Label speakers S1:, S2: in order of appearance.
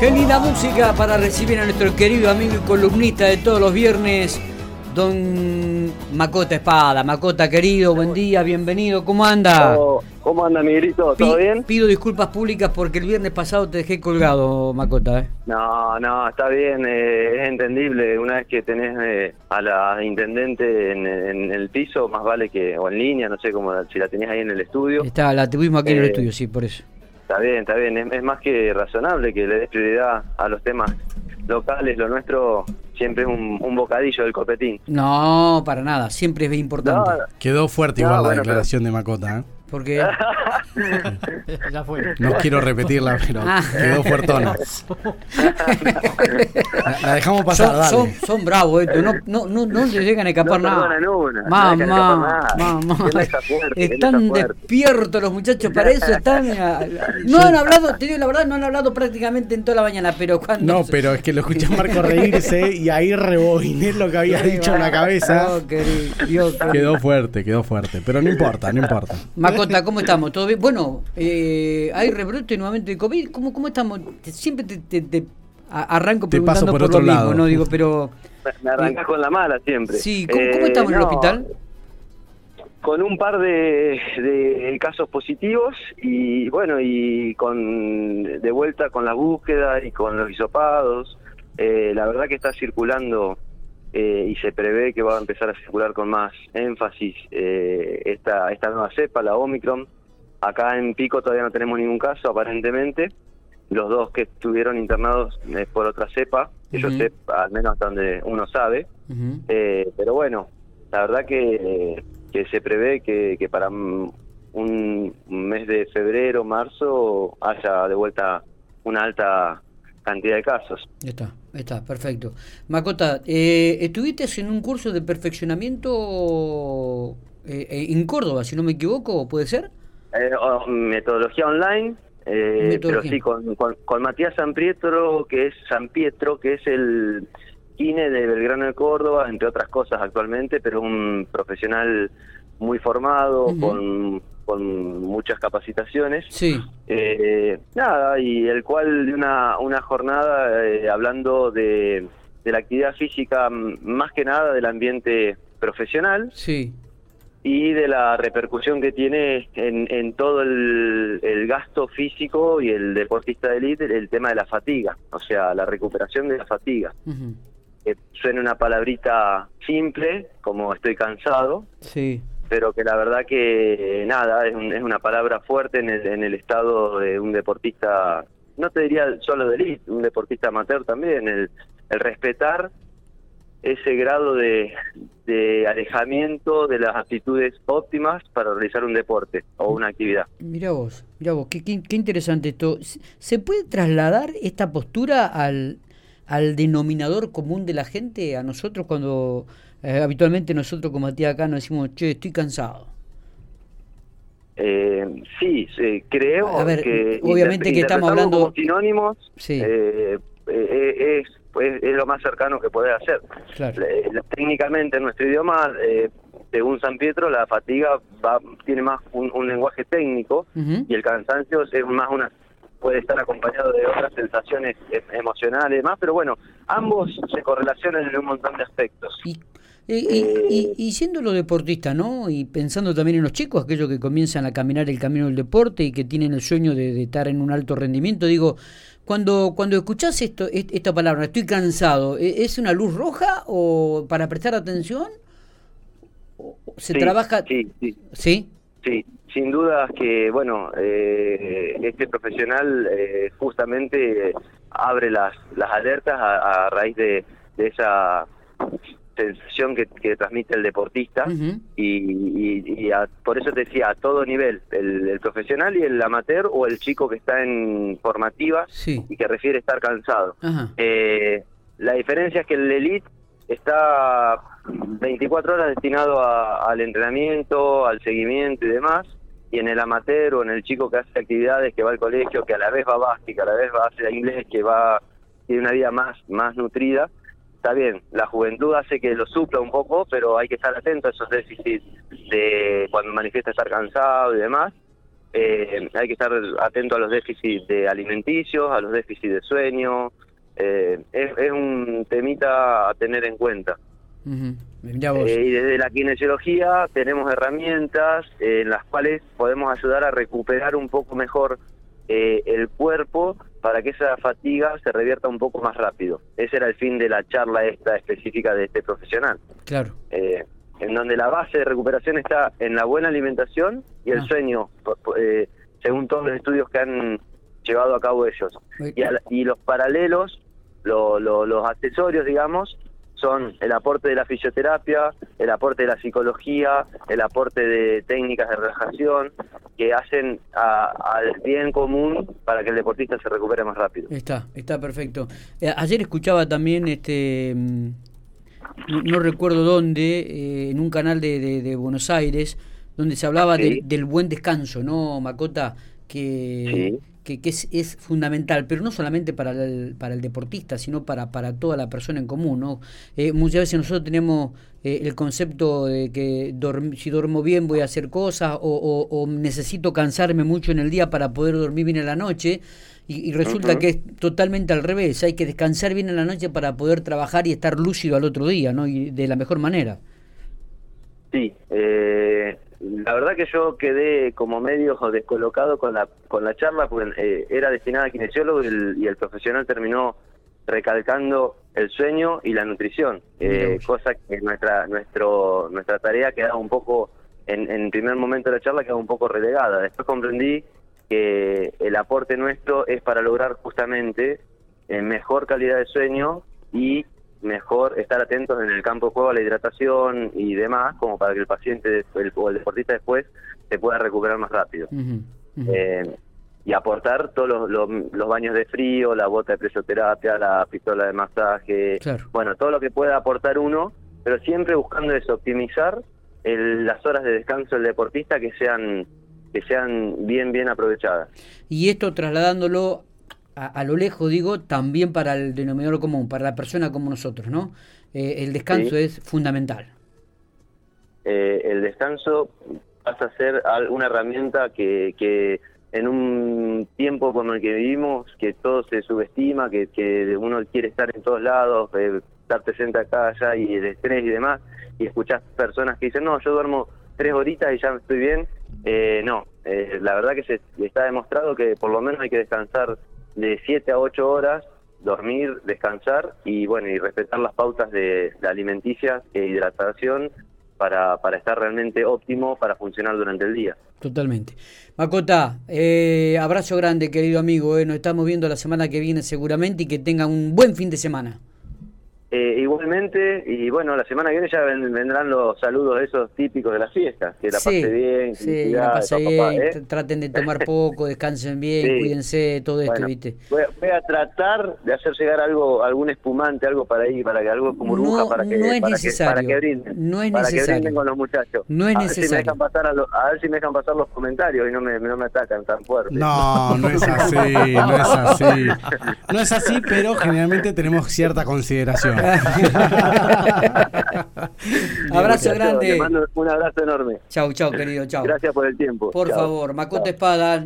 S1: Qué linda música para recibir a nuestro querido amigo y columnista de todos los viernes, don Macota Espada. Macota, querido, buen día, bienvenido, ¿cómo anda?
S2: Oh, ¿Cómo anda, Miguelito? ¿Todo
S1: Pi-
S2: bien?
S1: Pido disculpas públicas porque el viernes pasado te dejé colgado, Macota. ¿eh?
S2: No, no, está bien, eh, es entendible. Una vez que tenés eh, a la intendente en, en el piso, más vale que, o en línea, no sé cómo, si la tenés ahí en el estudio.
S1: Está, la tuvimos aquí en el
S2: Eh,
S1: estudio, sí, por eso.
S2: Está bien, está bien. Es, es más que razonable que le des prioridad a los temas locales. Lo nuestro siempre es un, un bocadillo del copetín.
S1: No, para nada, siempre es importante.
S2: No,
S3: Quedó fuerte
S2: No,
S3: igual la declaración de Macota. ¿eh?
S1: Porque
S4: Ya fue.
S3: No quiero repetirla, pero
S1: Ah.
S3: quedó fuertona. La, la dejamos pasar,
S1: son,
S3: dale.
S1: son, son bravos estos, no, no, no, no les llegan a escapar
S2: No
S1: nada.
S2: una,
S1: Mamá,
S2: dejan escapar nada.
S1: mamá.
S2: Fuerte,
S1: Están despiertos los muchachos para eso, están a- no han hablado, te digo la verdad, no han hablado prácticamente en toda la mañana, pero cuando
S3: No, pero es que lo escuché a Marco reírse y ahí rebobiné lo que había dicho en la cabeza.
S1: No, querido, Dios,
S3: Quedó fuerte, quedó fuerte. Pero no importa, no importa.
S1: ¿Cómo estamos? ¿Todo bien? Bueno, eh, hay rebrote nuevamente de COVID. ¿Cómo, cómo estamos? Siempre te, te- arranco
S3: Te paso
S1: preguntando
S3: por
S1: por,
S3: otro
S1: lo mismo,
S3: lado.
S1: ¿no? Digo, pero...
S2: Me- arrancás con la mala siempre.
S1: Sí, ¿cómo, cómo
S2: Eh,
S1: estamos en el
S2: no,
S1: hospital?
S2: con un par de, de casos positivos y bueno y con de vuelta con la búsqueda y con los hisopados Eh, la verdad que está circulando eh, y se prevé que va a empezar a circular con más énfasis eh, esta esta nueva cepa la Omicron. Acá en Pico todavía no tenemos ningún caso aparentemente. Los dos que estuvieron internados eh, por otra cepa que yo
S1: Ujú.
S2: sé al menos hasta donde uno sabe. Eh, pero bueno, la verdad que, que se prevé que, que para un mes de febrero, marzo, haya de vuelta una alta cantidad de casos.
S1: Está, está, perfecto. Macota, eh, ¿estuviste en un curso de perfeccionamiento eh, eh, en Córdoba, si no me equivoco, puede ser?
S2: Eh, metodología online, eh,
S1: Metodología.
S2: pero sí con, con, con Matías San Pietro, que es San Pietro, que es el kine de Belgrano de Córdoba, entre otras cosas actualmente, pero un profesional muy formado, con, con muchas capacitaciones.
S1: Sí.
S2: Eh, nada, y el cual de una, una jornada eh, hablando de, de la actividad física, más que nada del ambiente profesional
S1: Sí.
S2: y de la repercusión que tiene en, en todo el, el gasto físico y el deportista de élite, el tema de la fatiga, o sea, la recuperación de la fatiga. Que suena una palabrita simple, como estoy cansado,
S1: Sí.
S2: Pero que la verdad que nada, es, un- es una palabra fuerte en el, en el estado de un deportista, no te diría solo de elite, un deportista amateur también, el, el respetar ese grado de, de alejamiento de las actitudes óptimas para realizar un deporte o una actividad.
S1: Mira vos, mira vos, qué, interesante esto. ¿Se- ¿Se puede trasladar esta postura al, al denominador común de la gente, a nosotros cuando eh, habitualmente nosotros como tía acá nos decimos, che, estoy cansado?
S2: Eh, sí, creo
S1: A ver,
S2: que
S1: obviamente que estamos hablando-
S2: como sinónimos
S1: Sí.
S2: eh, eh, es, pues, es lo más cercano que puede hacer.
S1: Claro.
S2: Técnicamente en nuestro idioma, eh, según San Pietro, la fatiga va, tiene más un, un lenguaje técnico y el cansancio es más una puede estar acompañado de otras sensaciones eh, emocionales más, pero bueno, ambos se correlacionan en un montón de aspectos.
S1: Y, y, y- y- y siendo los deportistas, ¿no? Y pensando también en los chicos, aquellos que comienzan a caminar el camino del deporte y que tienen el sueño de, de estar en un alto rendimiento, digo, cuando cuando escuchás esto, est- esta palabra, estoy cansado, ¿e- ¿es una luz roja o para prestar atención? ¿O- o ¿Se
S2: Sí,
S1: trabaja?
S2: Sí, sí,
S1: ¿Sí?
S2: Sí, sin dudas que, bueno, eh, este profesional eh, justamente abre las, las alertas a, a raíz de, de esa sensación que, que transmite el deportista y, y- y a- por eso te decía, a todo nivel, el, el profesional y el amateur o el chico que está en formativa
S1: Sí.
S2: y que refiere estar cansado. Eh, la diferencia es que el elite está 24 horas destinado a- al entrenamiento, al seguimiento y demás, y en el amateur o en el chico que hace actividades, que va al colegio, que a la vez va a a la vez va a hacer inglés, que va tiene una vida más más nutrida, está bien, la juventud hace que lo supla un poco, pero hay que estar atento a esos déficits de cuando manifiesta estar cansado y demás. eh, hay que estar atento a los déficits de alimenticios, a los déficits de sueño. Eh, es, es, un temita a tener en cuenta.
S1: Mirá
S2: Eh,
S1: vos.
S2: y desde la kinesiología tenemos herramientas en las cuales podemos ayudar a recuperar un poco mejor eh, el cuerpo para que esa fatiga se revierta un poco más rápido. Ese era el fin de la charla esta específica de este profesional.
S1: Claro.
S2: Eh, en donde la base de recuperación está en la buena alimentación y el
S1: Ah.
S2: sueño, eh, según todos los estudios que han llevado a cabo ellos. Y, al- y los paralelos, lo- lo- los accesorios, digamos, son el aporte de la fisioterapia, el aporte de la psicología, el aporte de técnicas de relajación que hacen al bien común para que el deportista se recupere más rápido.
S1: Está, está perfecto. Eh, ayer escuchaba también, este, mm, no, no recuerdo dónde, eh, en un canal de, de- de Buenos Aires, donde se hablaba
S2: Sí.
S1: del- del buen descanso, ¿no, Macota? Que,
S2: Sí.
S1: Que, que es, es fundamental, pero no solamente para el, para el deportista, sino para, para toda la persona en común, ¿no? Eh, muchas veces nosotros tenemos eh, el concepto de que dorm- si duermo bien voy a hacer cosas o, o- o necesito cansarme mucho en el día para poder dormir bien en la noche y, y resulta que es totalmente al revés, hay que descansar bien en la noche para poder trabajar y estar lúcido al otro día, ¿no? Y de la mejor manera.
S2: Sí, eh, la verdad que yo quedé como medio descolocado con la con la charla porque eh, era destinada a kinesiólogo y el, y el profesional terminó recalcando el sueño y la nutrición, eh, cosa que nuestra nuestro nuestra tarea quedaba un poco en, en primer momento de la charla quedaba un poco relegada. Después comprendí que el aporte nuestro es para lograr justamente eh, mejor calidad de sueño y mejor estar atentos en el campo de juego a la hidratación y demás, como para que el paciente el, o el deportista después se pueda recuperar más rápido. Eh, y aportar todos los, los, los baños de frío, la bota de presoterapia, la pistola de masaje,
S1: Claro.
S2: bueno, todo lo que pueda aportar uno, pero siempre buscando eso, optimizar el- las horas de descanso del deportista que sean que sean bien bien aprovechadas.
S1: Y esto trasladándolo a, a lo lejos, digo, también para el denominador común, para la persona como nosotros, ¿no? Eh, el descanso
S2: Sí.
S1: es fundamental.
S2: eh, el descanso pasa a ser una herramienta que, que en un tiempo como el que vivimos, que todo se subestima, que, que uno quiere estar en todos lados, eh, estar presente acá, allá, y el estrés y demás, y escuchás personas que dicen, no, yo duermo tres horitas y ya estoy bien. Eh, no, eh, la verdad que se está demostrado que por lo menos hay que descansar de siete a ocho horas dormir, descansar y bueno, y respetar las pautas de, de alimenticias e hidratación para, para estar realmente óptimo para funcionar durante el día.
S1: Totalmente. Macota, eh, abrazo grande, querido amigo. eh, Nos estamos viendo la semana que viene seguramente y que tenga un buen fin de semana.
S2: Eh, igualmente, y bueno, la semana que viene ya ven- vendrán los saludos esos típicos de las fiestas, que la
S1: sí,
S2: pase bien,
S1: sí, la pase
S2: papá,
S1: bien,
S2: ¿eh?
S1: tr- traten de tomar poco, descansen bien,
S2: Sí.
S1: cuídense, todo esto,
S2: Bueno,
S1: ¿viste?
S2: Voy a, voy a tratar de hacer llegar algo, algún espumante, algo para ahí, para que algo como burbuja,
S1: No,
S2: para que,
S1: no es
S2: para
S1: necesario.
S2: que, para que brinden,
S1: No es
S2: para que
S1: necesario.
S2: brinden con los muchachos.
S1: No es
S2: a ver si me
S1: necesario.
S2: dejan pasar a, lo- a ver si me dejan pasar los comentarios y no me, no me atacan tan fuerte.
S3: No, no es así, no es así. No es así, pero generalmente tenemos cierta consideración.
S1: Abrazo grande.
S2: Mando un abrazo enorme.
S1: Chau, chau, querido, chau.
S2: Gracias por el tiempo.
S1: Por
S2: Chao.
S1: favor, Macota Espada.